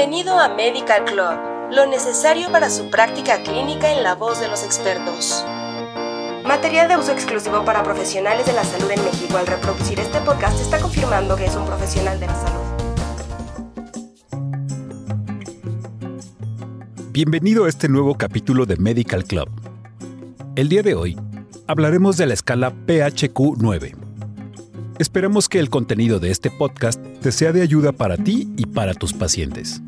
Bienvenido a Medical Club, lo necesario para su práctica clínica en la voz de los expertos. Material de uso exclusivo para profesionales de la salud en México. Al reproducir este podcast está confirmando que es un profesional de la salud. Bienvenido a este nuevo capítulo de Medical Club. El día de hoy hablaremos de la escala PHQ-9. Esperamos que el contenido de este podcast te sea de ayuda para ti y para tus pacientes.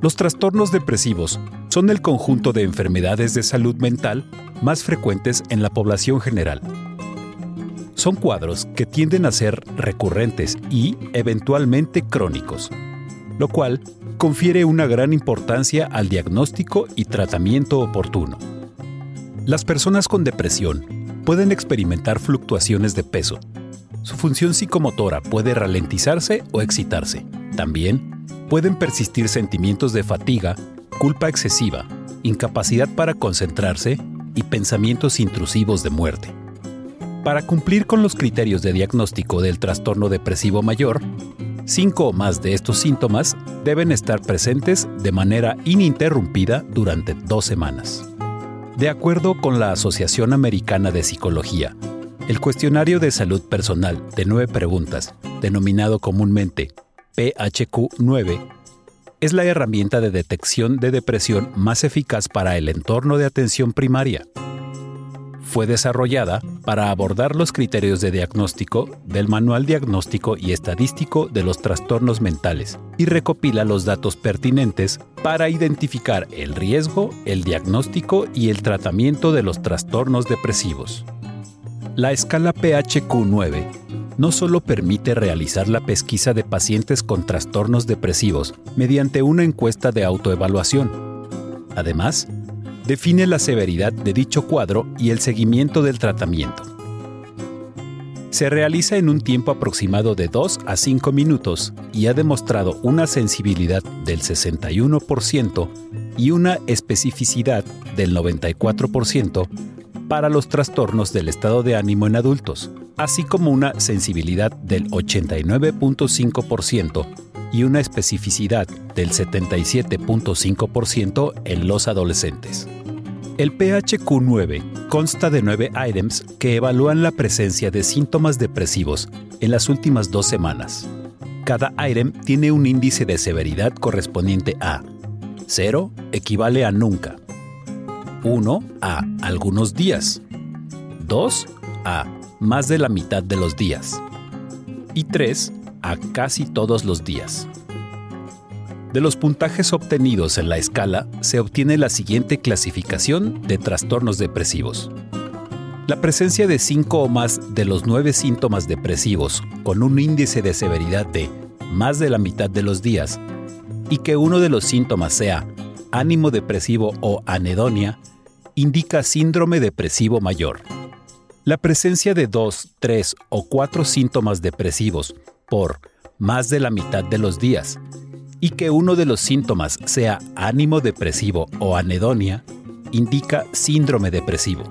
Los trastornos depresivos son el conjunto de enfermedades de salud mental más frecuentes en la población general. Son cuadros que tienden a ser recurrentes y, eventualmente, crónicos, lo cual confiere una gran importancia al diagnóstico y tratamiento oportuno. Las personas con depresión pueden experimentar fluctuaciones de peso. Su función psicomotora puede ralentizarse o excitarse. También pueden persistir sentimientos de fatiga, culpa excesiva, incapacidad para concentrarse y pensamientos intrusivos de muerte. Para cumplir con los criterios de diagnóstico del trastorno depresivo mayor, cinco o más de estos síntomas deben estar presentes de manera ininterrumpida durante dos semanas. De acuerdo con la Asociación Americana de Psicología, el cuestionario de salud personal de nueve preguntas, denominado comúnmente PHQ-9, es la herramienta de detección de depresión más eficaz para el entorno de atención primaria. Fue desarrollada para abordar los criterios de diagnóstico del Manual Diagnóstico y Estadístico de los Trastornos Mentales y recopila los datos pertinentes para identificar el riesgo, el diagnóstico y el tratamiento de los trastornos depresivos. La escala PHQ-9 no solo permite realizar la pesquisa de pacientes con trastornos depresivos mediante una encuesta de autoevaluación. Además, define la severidad de dicho cuadro y el seguimiento del tratamiento. Se realiza en un tiempo aproximado de 2 a 5 minutos y ha demostrado una sensibilidad del 61% y una especificidad del 94% para los trastornos del estado de ánimo en adultos, así como una sensibilidad del 89.5% y una especificidad del 77.5% en los adolescentes. El PHQ-9 consta de nueve items que evalúan la presencia de síntomas depresivos en las últimas dos semanas. Cada item tiene un índice de severidad correspondiente a 0 equivale a nunca, 1 a algunos días, 2 a más de la mitad de los días y 3 a casi todos los días. De los puntajes obtenidos en la escala se obtiene la siguiente clasificación de trastornos depresivos. La presencia de 5 o más de los 9 síntomas depresivos con un índice de severidad de más de la mitad de los días y que uno de los síntomas sea ánimo depresivo o anedonia indica síndrome depresivo mayor. La presencia de 2, 3 o 4 síntomas depresivos por más de la mitad de los días y que uno de los síntomas sea ánimo depresivo o anedonia indica síndrome depresivo.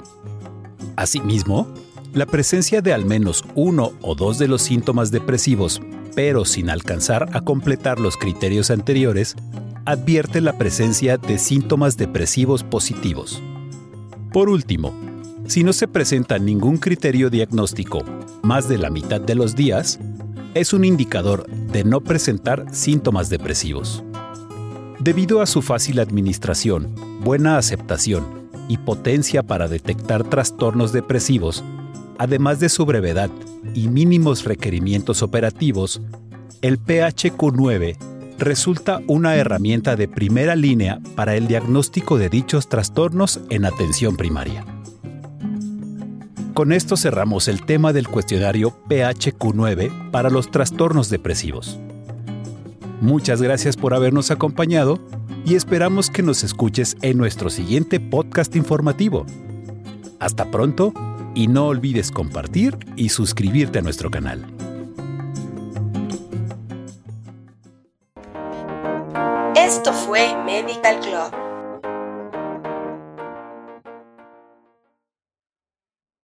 Asimismo, la presencia de al menos uno o dos de los síntomas depresivos, pero sin alcanzar a completar los criterios anteriores, advierte la presencia de síntomas depresivos positivos. Por último, si no se presenta ningún criterio diagnóstico más de la mitad de los días, es un indicador de no presentar síntomas depresivos. Debido a su fácil administración, buena aceptación y potencia para detectar trastornos depresivos, además de su brevedad y mínimos requerimientos operativos, el PHQ-9 resulta una herramienta de primera línea para el diagnóstico de dichos trastornos en atención primaria. Con esto cerramos el tema del cuestionario PHQ9 para los trastornos depresivos. Muchas gracias por habernos acompañado y esperamos que nos escuches en nuestro siguiente podcast informativo. Hasta pronto y no olvides compartir y suscribirte a nuestro canal. Esto fue Medical Club